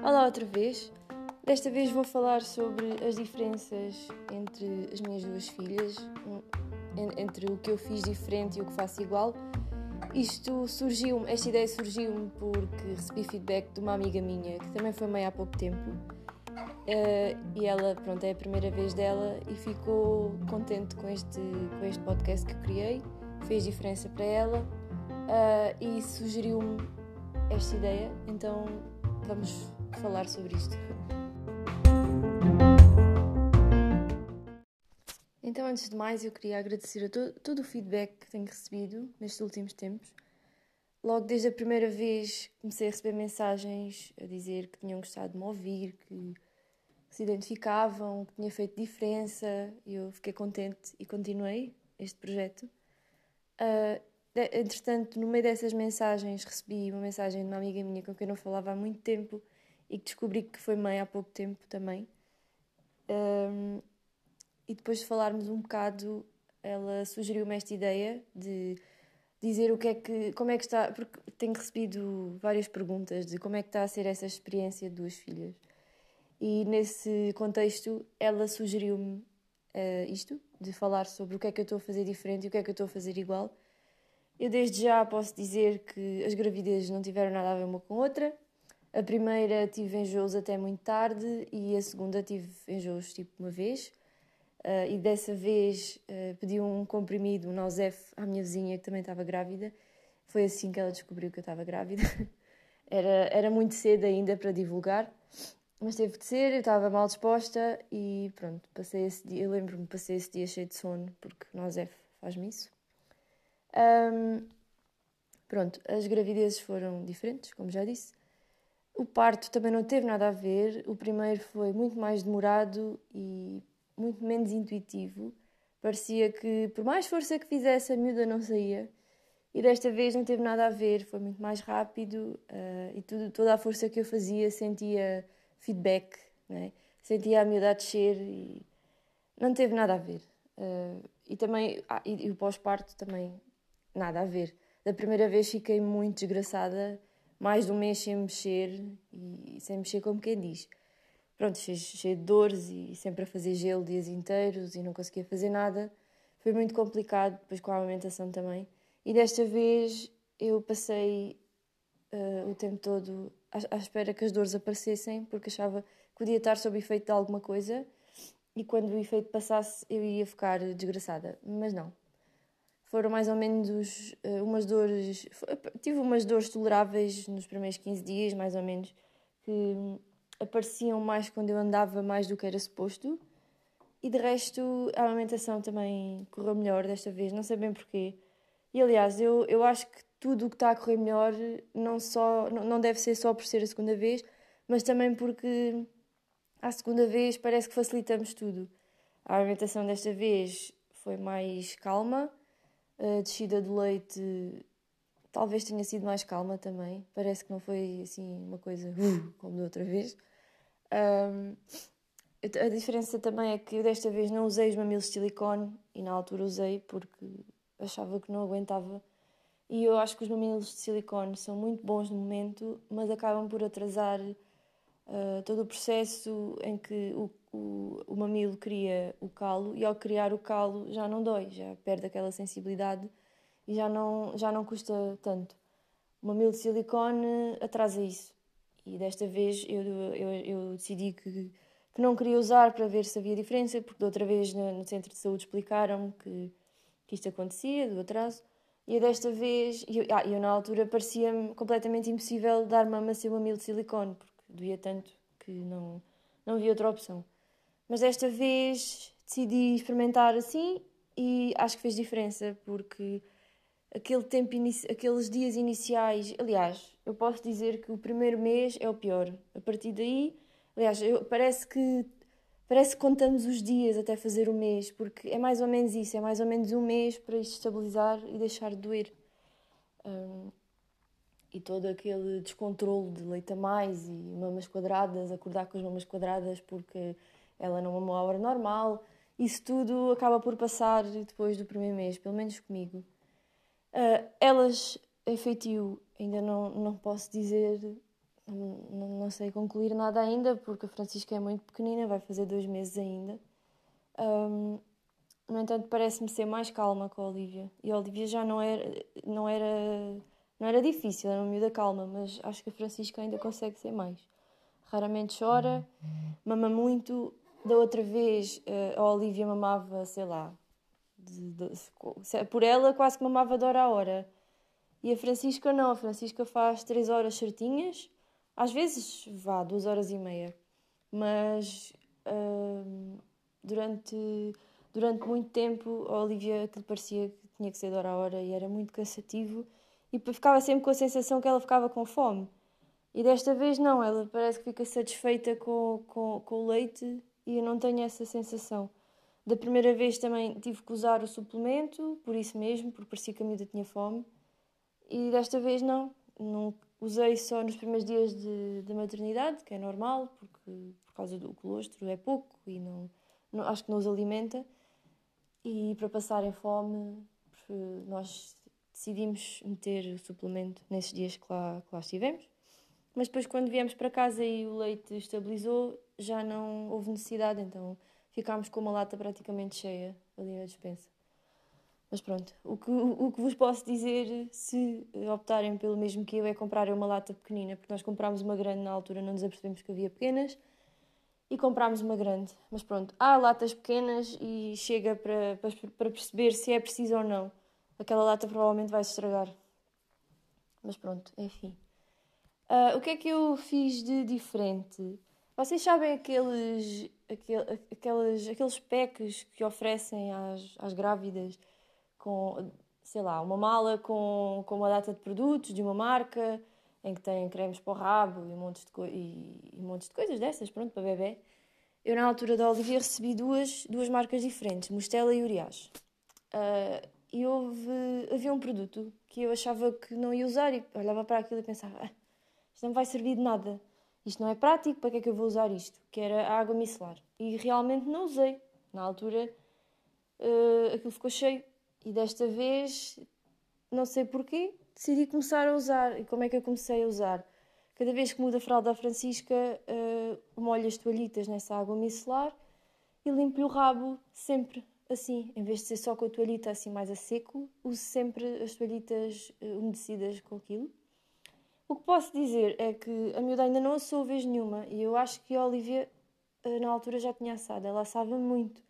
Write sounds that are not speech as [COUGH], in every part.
Olá outra vez. Desta vez vou falar sobre as diferenças entre as minhas duas filhas, entre o que eu fiz diferente e o que faço igual. Isto surgiu, esta ideia surgiu-me porque recebi feedback de uma amiga minha que também foi mãe há pouco tempo. Uh, e ela, pronto, é a primeira vez dela e ficou contente com este, com este podcast que criei, fez diferença para ela uh, e sugeriu-me esta ideia, então vamos falar sobre isto. Então, antes de mais, eu queria agradecer a to todo o feedback que tenho recebido nestes últimos tempos. Logo desde a primeira vez comecei a receber mensagens a dizer que tinham gostado de me ouvir, que se identificavam, que tinha feito diferença. Eu fiquei contente e continuei este projeto. Uh, entretanto, no meio dessas mensagens, recebi uma mensagem de uma amiga minha com quem eu não falava há muito tempo e que descobri que foi mãe há pouco tempo também. Um, e depois de falarmos um bocado, ela sugeriu-me esta ideia de dizer o que é que, como é que está, porque tenho recebido várias perguntas de como é que está a ser essa experiência de duas filhas. E nesse contexto, ela sugeriu-me uh, isto, de falar sobre o que é que eu estou a fazer diferente e o que é que eu estou a fazer igual. Eu desde já posso dizer que as gravidezes não tiveram nada a ver uma com outra. A primeira tive enjoos até muito tarde e a segunda tive enjoos tipo uma vez. Uh, e dessa vez uh, pedi um comprimido, um Nausef, à minha vizinha que também estava grávida. Foi assim que ela descobriu que eu estava grávida. [LAUGHS] era, era muito cedo ainda para divulgar, mas teve de ser. Eu estava mal disposta e pronto, passei esse dia. Eu lembro-me, passei esse dia cheio de sono, porque Nausef faz-me isso. Um, pronto, as gravidezes foram diferentes, como já disse. O parto também não teve nada a ver. O primeiro foi muito mais demorado e muito menos intuitivo. Parecia que, por mais força que fizesse, a miúda não saía. E desta vez não teve nada a ver, foi muito mais rápido uh, e tudo, toda a força que eu fazia sentia feedback, né? sentia a miúda a descer e não teve nada a ver. Uh, e também, ah, e, e o pós-parto também, nada a ver. Da primeira vez fiquei muito desgraçada, mais de um mês sem mexer e sem mexer como quem diz pronto, cheio, de dores e sempre a fazer gelo dias inteiros e não conseguia fazer nada. Foi muito complicado, depois com a alimentação também. E desta vez eu passei uh, o tempo todo à, à, espera que as dores aparecessem, porque achava que podia estar sob efeito de alguma coisa e quando o efeito passasse eu ia ficar desgraçada. Mas não. Foram mais ou menos uh, umas dores. Tive umas dores toleráveis nos primeiros 15 dias, mais ou menos, que apareciam mais quando eu andava mais do que era suposto. E de resto, a alimentação também correu melhor desta vez, não sei bem porquê. E aliás, eu, eu acho que tudo o que está a correr melhor não, só, não deve ser só por ser a segunda vez, mas também porque à segunda vez parece que facilitamos tudo. A alimentação desta vez foi mais calma, a descida do leite talvez tenha sido mais calma também. Parece que não foi assim uma coisa uh, como da outra vez. Um, a diferença também é que eu desta vez não usei os mamilos de silicone e na altura usei porque achava que não aguentava. E eu acho que os mamilos de silicone são muito bons no momento, mas acabam por atrasar uh, todo o processo em que o, o, o mamilo cria o calo e ao criar o calo já não dói, já perde aquela sensibilidade e já não, já não custa tanto. O mamilo de silicone atrasa isso. E desta vez eu, eu, eu decidi que, que não queria usar para ver se havia diferença, porque da outra vez no, no centro de saúde explicaram-me que, que isto acontecia, do atraso. E desta vez, eu, ah, eu na altura parecia-me completamente impossível dar mama sem mamilo de silicone, porque doía tanto que não, não havia outra opção. Mas desta vez decidi experimentar assim e acho que fez diferença, porque aquele tempo aqueles dias iniciais, aliás, eu posso dizer que o primeiro mês é o pior. A partir daí, aliás, eu, parece que parece que contamos os dias até fazer o mês, porque é mais ou menos isso, é mais ou menos um mês para isto estabilizar e deixar de doer. Um, e todo aquele descontrole de leite a mais e mamas quadradas, acordar com as mamas quadradas porque ela não mamou a hora normal, isso tudo acaba por passar depois do primeiro mês, pelo menos comigo. Uh, elas, em ainda não, não posso dizer, não, não sei concluir nada ainda, porque a Francisca é muito pequenina, vai fazer dois meses ainda. Um, no entanto, parece-me ser mais calma com a Olivia. E a Olivia já não era, não era, não era difícil, era uma miúda calma, mas acho que a Francisca ainda consegue ser mais. Raramente chora, mama muito. Da outra vez, eh, a Olivia mamava, sei lá, de, de, por ela quase que mamava de hora a hora. E a Francisca não, a Francisca faz três horas certinhas, às vezes vá duas horas e meia, mas uh, durante durante muito tempo a Olivia aquilo parecia que tinha que ser de hora a hora e era muito cansativo e ficava sempre com a sensação que ela ficava com fome. E desta vez não, ela parece que fica satisfeita com, com, com o leite e eu não tenho essa sensação. Da primeira vez também tive que usar o suplemento, por isso mesmo, porque parecia que a miúda tinha fome. E desta vez não, não usei só nos primeiros dias de maternidade, que é normal, porque por causa do colostro é pouco e não, não acho que não os alimenta. E para passarem fome, nós decidimos meter o suplemento nesses dias que lá, que lá estivemos. Mas depois, quando viemos para casa e o leite estabilizou, já não houve necessidade, então ficámos com uma lata praticamente cheia ali na despensa. Mas pronto, o que, o que vos posso dizer, se optarem pelo mesmo que eu, é comprar uma lata pequenina, porque nós comprámos uma grande na altura, não nos apercebemos que havia pequenas e comprámos uma grande. Mas pronto, há latas pequenas e chega para, para, para perceber se é preciso ou não. Aquela lata provavelmente vai se estragar. Mas pronto, enfim. Uh, o que é que eu fiz de diferente? Vocês sabem aqueles, aquel, aqueles, aqueles packs que oferecem às, às grávidas com, sei lá, uma mala com, com uma data de produtos de uma marca em que tem cremes para o rabo e, montes de, e, e montes de coisas dessas, pronto, para bebê. Eu, na altura da Olivia, recebi duas, duas marcas diferentes, Mostela e Urias. Uh, e houve, havia um produto que eu achava que não ia usar e olhava para aquilo e pensava: ah, isto não vai servir de nada, isto não é prático, para que é que eu vou usar isto? Que era a água micelar. E realmente não usei. Na altura, uh, aquilo ficou cheio. E desta vez, não sei porquê, decidi começar a usar. E como é que eu comecei a usar? Cada vez que mudo a fralda à Francisca, uh, molho as toalhitas nessa água micelar e limpo-lhe o rabo sempre assim. Em vez de ser só com a toalhita assim mais a seco, uso sempre as toalhitas uh, umedecidas com aquilo. O que posso dizer é que a miúda ainda não assou vez nenhuma e eu acho que a Olivia uh, na altura já tinha assado. Ela assava muito.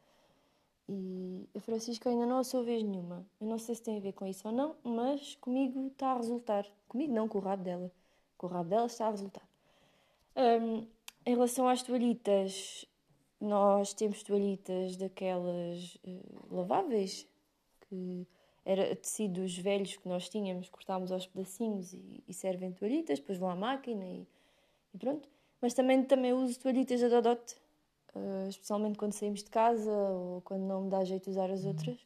E a Francisca ainda não assou vez nenhuma. Eu não sei se tem a ver com isso ou não, mas comigo está a resultar. Comigo não, com o rabo dela. Com o rabo dela está a resultar. Um, em relação às toalhitas, nós temos toalhitas daquelas uh, laváveis, que era tecidos velhos que nós tínhamos, cortámos aos pedacinhos e, e servem toalhitas, depois vão à máquina e, e, pronto. Mas também, também uso toalhitas da Dodot, uh, especialmente quando saímos de casa ou quando não me dá jeito de usar as outras,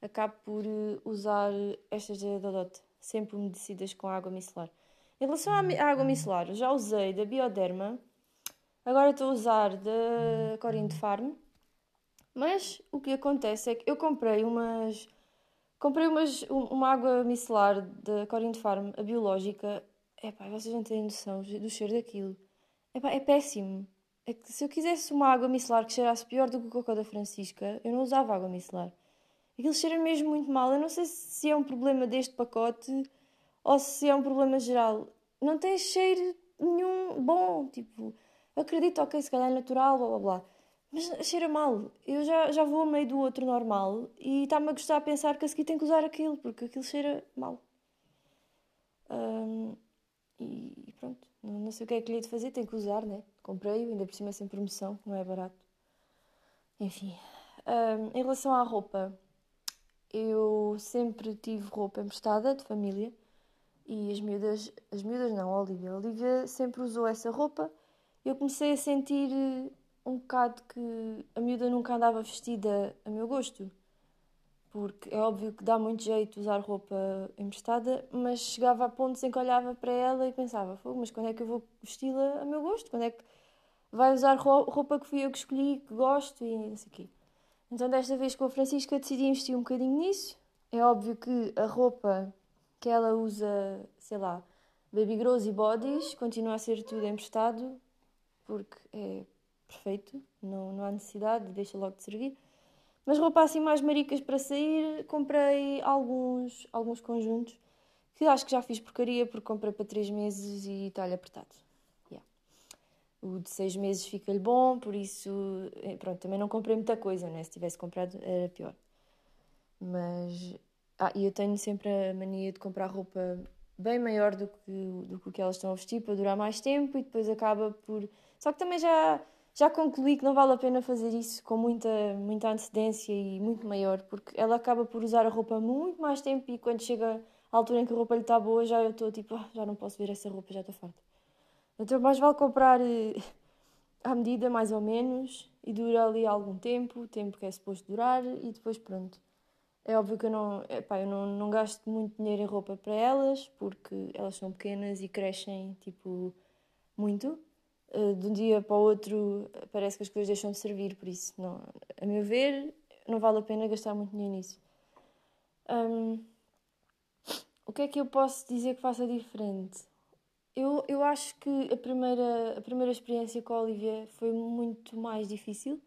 acabo por uh, usar estas da Dodot, sempre umedecidas com água micelar. Em relação à, à água micelar, já usei da Bioderma, agora estou a usar da Corinne Farm, mas o que acontece é que eu comprei umas. Comprei umas, uma água micelar da Corinne Farm, a biológica. Epá, vocês não têm noção do cheiro daquilo. Epá, é péssimo. É que se eu quisesse uma água micelar que cheirasse pior do que o cocô da Francisca, eu não usava água micelar. Aquilo cheira mesmo muito mal. Eu não sei se é um problema deste pacote ou se é um problema geral. Não tem cheiro nenhum bom. Tipo, acredito, ok, se calhar é natural, blá blá blá. Mas cheira mal. Eu já, já vou a meio do outro normal e está-me a gostar a pensar que a seguir tenho que usar aquilo, porque aquilo cheira mal. E pronto, não, não, sei o que é que lhe de fazer, tenho que usar, né? Comprei-o, ainda por cima sem promoção, não é barato. Enfim, um, em relação à roupa, eu sempre tive roupa emprestada de família e as miúdas, as miúdas não, a Olivia. A Olivia sempre usou essa roupa. Eu comecei a sentir um bocado que a miúda nunca andava vestida a meu gosto porque é óbvio que dá muito jeito usar roupa emprestada, mas chegava a pontos em que olhava para ela e pensava, mas quando é que eu vou vesti-la a meu gosto? Quando é que vai usar roupa que fui eu que escolhi, que gosto e não sei o quê. Então desta vez com a Francisca decidi investir um bocadinho nisso, é óbvio que a roupa que ela usa, sei lá, baby grows e bodies, continua a ser tudo emprestado, porque é perfeito, não, não há necessidade, deixa logo de servir. Mas roupa assim mais maricas para sair, comprei alguns, alguns conjuntos que acho que já fiz porcaria porque comprei para 3 meses e está-lhe apertado. O de 6 meses fica-lhe bom, por isso, eh, pronto, também não comprei muita coisa, né? Se tivesse comprado era pior. Mas, ah, e eu tenho sempre a mania de comprar roupa bem maior do que, do que o que elas estão a vestir para durar mais tempo e depois acaba por. Só que também já, já concluí que não vale a pena fazer isso com muita, muita antecedência e muito maior, porque ela acaba por usar a roupa muito mais tempo e quando chega à altura em que a roupa lhe está boa já eu estou tipo, ah, já não posso ver essa roupa, já estou farta. Então mais vale comprar eh, [LAUGHS] à medida, mais ou menos, e dura ali algum tempo, o tempo que é suposto durar, e depois pronto. É óbvio que eu não, epá, eu não, não gasto muito dinheiro em roupa para elas, porque elas são pequenas e crescem, tipo, muito. Uh, de um dia para o outro parece que as coisas deixam de servir, por isso, não, a meu ver, não vale a pena gastar muito dinheiro nisso. Um, o que é que eu posso dizer que faça diferente? Eu, eu acho que a primeira, a primeira experiência com a Olivia foi muito mais difícil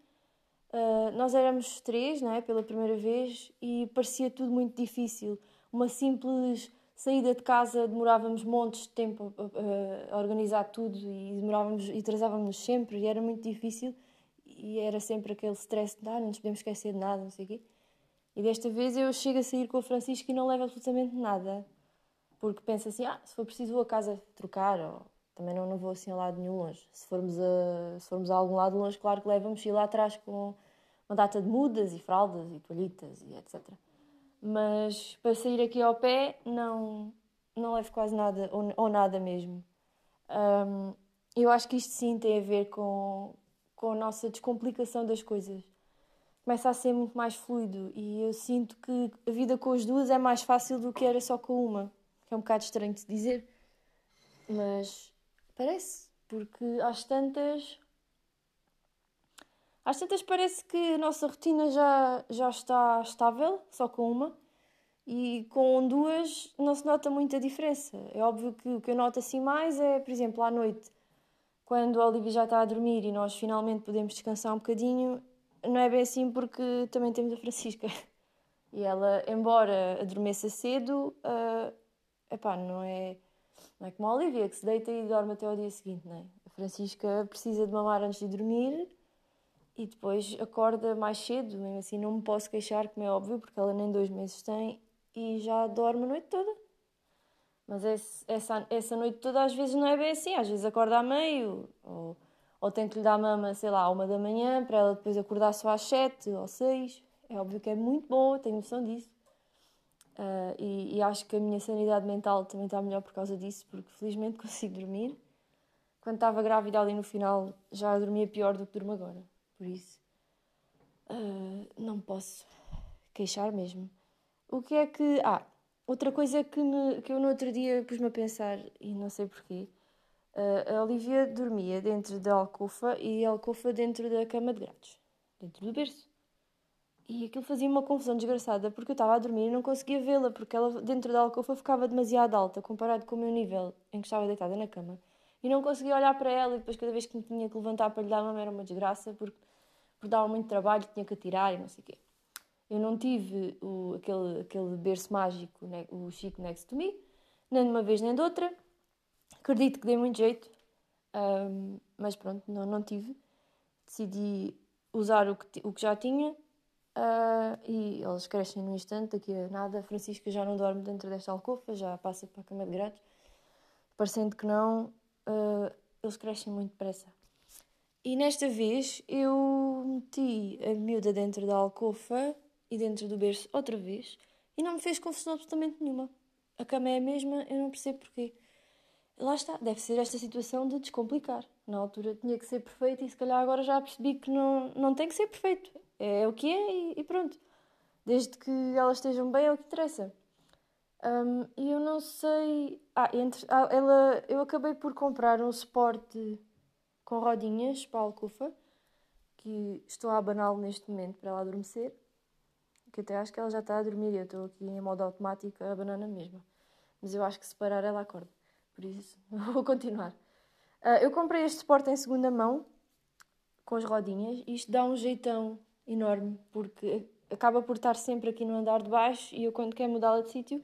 Uh, nós éramos três, não é? Pela primeira vez e parecia tudo muito difícil. Uma simples saída de casa demorávamos montes de tempo a, a, a organizar tudo e demorávamos e atrasávamos sempre e era muito difícil e era sempre aquele stress de ah, não nos podemos esquecer de nada, não sei o quê. E desta vez eu chego a sair com o Francisco e não levo absolutamente nada. Porque penso assim, ah, se for preciso vou a casa trocar ou também não, não vou assim a lado nenhum longe. Se formos a, se formos a algum lado longe, claro que levo a mochila atrás com uma data de mudas e fraldas e toalhitas e etc. Mas para sair aqui ao pé, não, não levo quase nada, ou, ou nada mesmo. Um, eu acho que isto sim tem a ver com, com a nossa descomplicação das coisas. Começa a ser muito mais fluido e eu sinto que a vida com as duas é mais fácil do que era só com uma. Que é um bocado estranho de dizer, mas Parece, porque às tantas. Às tantas parece que a nossa rotina já, já está estável, só com uma, e com duas não se nota muita diferença. É óbvio que o que eu noto assim mais é, por exemplo, à noite, quando a Olivia já está a dormir e nós finalmente podemos descansar um bocadinho, não é bem assim porque também temos a Francisca. [LAUGHS] E ela, embora adormeça cedo, uh, epá, não é não é como a Olivia, que se deita e dorme até ao dia seguinte, não é? A Francisca precisa de mamar antes de dormir e depois acorda mais cedo. Mesmo assim, não me posso queixar, como é óbvio, porque ela nem dois meses tem e já dorme a noite toda. Mas essa, essa noite toda às vezes não é bem assim. Às vezes acorda à meio, ou, ou que lhe dar mama, sei lá, à uma da manhã, para ela depois acordar só às sete ou seis. É óbvio que é muito bom, tenho noção disso. Uh, e, e, acho que a minha sanidade mental também está melhor por causa disso, porque felizmente [LAUGHS] consigo dormir. Quando estava grávida ali no final já dormia pior do que durmo agora, por isso uh, não posso queixar mesmo. O que é que. Ah, outra coisa que, me, que eu no outro dia pus-me a pensar e não sei porquê. Uh, a Olivia dormia dentro da alcofa e a alcofa dentro da cama de gatos, dentro do berço. E aquilo fazia uma confusão desgraçada porque eu estava a dormir e não conseguia vê-la porque ela dentro da alcova ficava demasiado alta comparado com o meu nível em que estava deitada na cama. E não conseguia olhar para ela e depois cada vez que me tinha que levantar para lhe dar uma era uma desgraça porque, porque dava muito trabalho, tinha que atirar e não sei o quê. Eu não tive o, aquele, aquele berço mágico, né, o Chico Next to Me, nem de uma vez nem de outra. Acredito que dei muito jeito, um, mas pronto, não, não tive. Decidi usar o que, o que já tinha Uh, e eles crescem num instante, daqui a nada. Francisca já não dorme dentro desta alcofa, já passa para a cama de gatos. Parecendo que não, uh, eles crescem muito depressa. E nesta vez eu meti a miúda dentro da alcofa e dentro do berço outra vez e não me fez confusão absolutamente nenhuma. A cama é a mesma, eu não percebo porquê. Lá está, deve ser esta situação de descomplicar. Na altura tinha que ser perfeito e se calhar agora já percebi que não, não tem que ser perfeito é o que é e, pronto. Desde que elas estejam bem é o que interessa. Um, e eu não sei. Ah, entre... ah, ela... eu acabei por comprar um suporte com rodinhas para a alcofa, que estou a abaná-lo neste momento para ela adormecer. que até acho que ela já está a dormir e eu estou aqui em modo automático a banana mesmo. Mas eu acho que se parar ela acorda. Por isso, [LAUGHS] vou continuar. Uh, eu comprei este suporte em segunda mão, com as rodinhas, e isto dá um jeitão enorme, porque acaba por estar sempre aqui no andar de baixo e eu quando quero mudá-la de sítio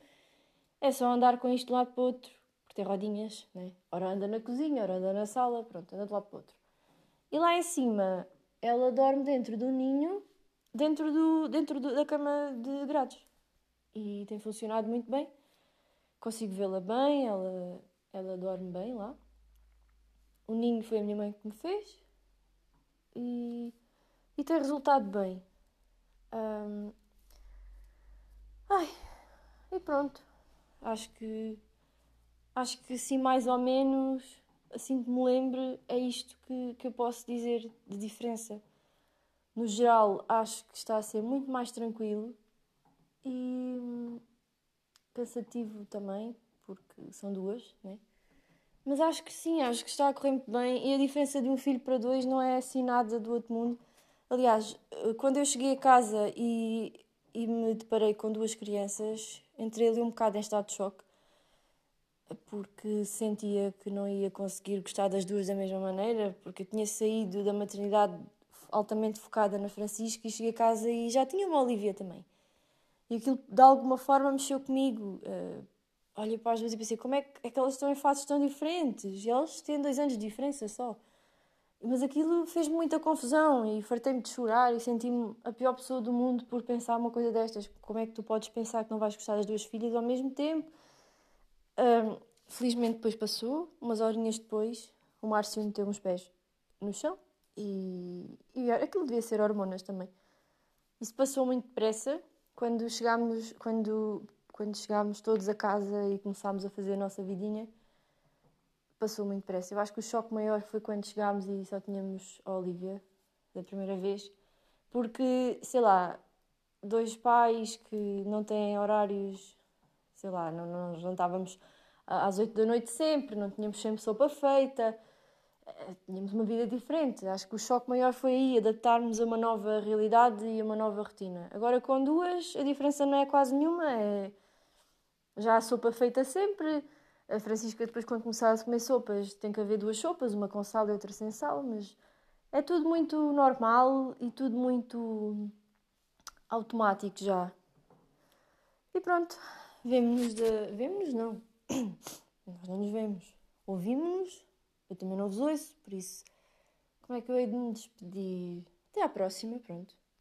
é só andar com isto de um lado para o outro, porque tem rodinhas, né? Ora anda na cozinha, ora anda na sala, pronto, anda de um lado para o outro. E lá em cima ela dorme dentro do ninho, dentro, do, dentro do, da cama de grades. E tem funcionado muito bem. Consigo vê-la bem, ela, ela dorme bem lá. O ninho foi a minha mãe que me fez. E, e tem resultado bem. Um, ai, e pronto. Acho que acho que sim, mais ou menos, assim que me lembro, é isto que, que eu posso dizer de diferença. No geral, acho que está a ser muito mais tranquilo e hum, cansativo também, porque são duas, né? Mas acho que sim, acho que está a correr muito bem. E a diferença de um filho para dois não é assim nada do outro mundo. Aliás, quando eu cheguei a casa e, e me deparei com duas crianças, entrei ali um bocado em estado de choque, porque sentia que não ia conseguir gostar das duas da mesma maneira, porque eu tinha saído da maternidade altamente focada na Francisca e cheguei a casa e já tinha uma Olivia também. E aquilo de alguma forma mexeu comigo. Uh, olhei para as duas e pensei, como é que, é que elas estão em fases tão diferentes? E elas têm dois anos de diferença só. Mas aquilo fez-me muita confusão e fartei-me de chorar e senti-me a pior pessoa do mundo por pensar uma coisa destas. Como é que tu podes pensar que não vais gostar das duas filhas ao mesmo tempo? Um, felizmente depois passou, umas horinhas depois, o Márcio meteu uns pés no chão e, e aquilo devia ser hormonas também. Isso passou muito depressa quando chegámos, quando quando chegámos todos a casa e começámos a fazer a nossa vidinha, passou muito depressa. Eu acho que o choque maior foi quando chegámos e só tínhamos a Olivia, da primeira vez, porque, sei lá, dois pais que não têm horários, sei lá, não, não jantávamos às oito da noite sempre, não tínhamos sempre sopa feita, eh, tínhamos uma vida diferente. Acho que o choque maior foi aí, adaptarmos a uma nova realidade e a uma nova rotina. Agora com duas, a diferença não é quase nenhuma, é já a sopa feita sempre. A Francisca, depois, quando começar a comer sopas, tem que haver duas sopas, uma com sal e outra sem sal, mas é tudo muito normal e tudo muito automático já. E pronto, vemos-nos de. Vemos-nos não. [COUGHS] Nós não nos vemos. Ouvimos-nos, eu também não vos ouço, por isso. Como é que eu hei de me despedir? Até à próxima, pronto.